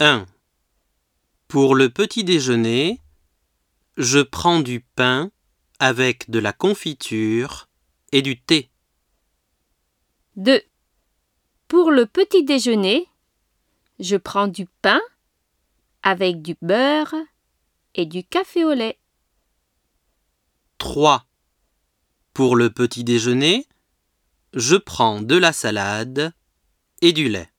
1. Pour le petit déjeuner, je prends du pain avec de la confiture et du thé. 2. Pour le petit déjeuner, je prends du pain avec du beurre et du café au lait. 3. Pour le petit déjeuner, je prends de la salade et du lait.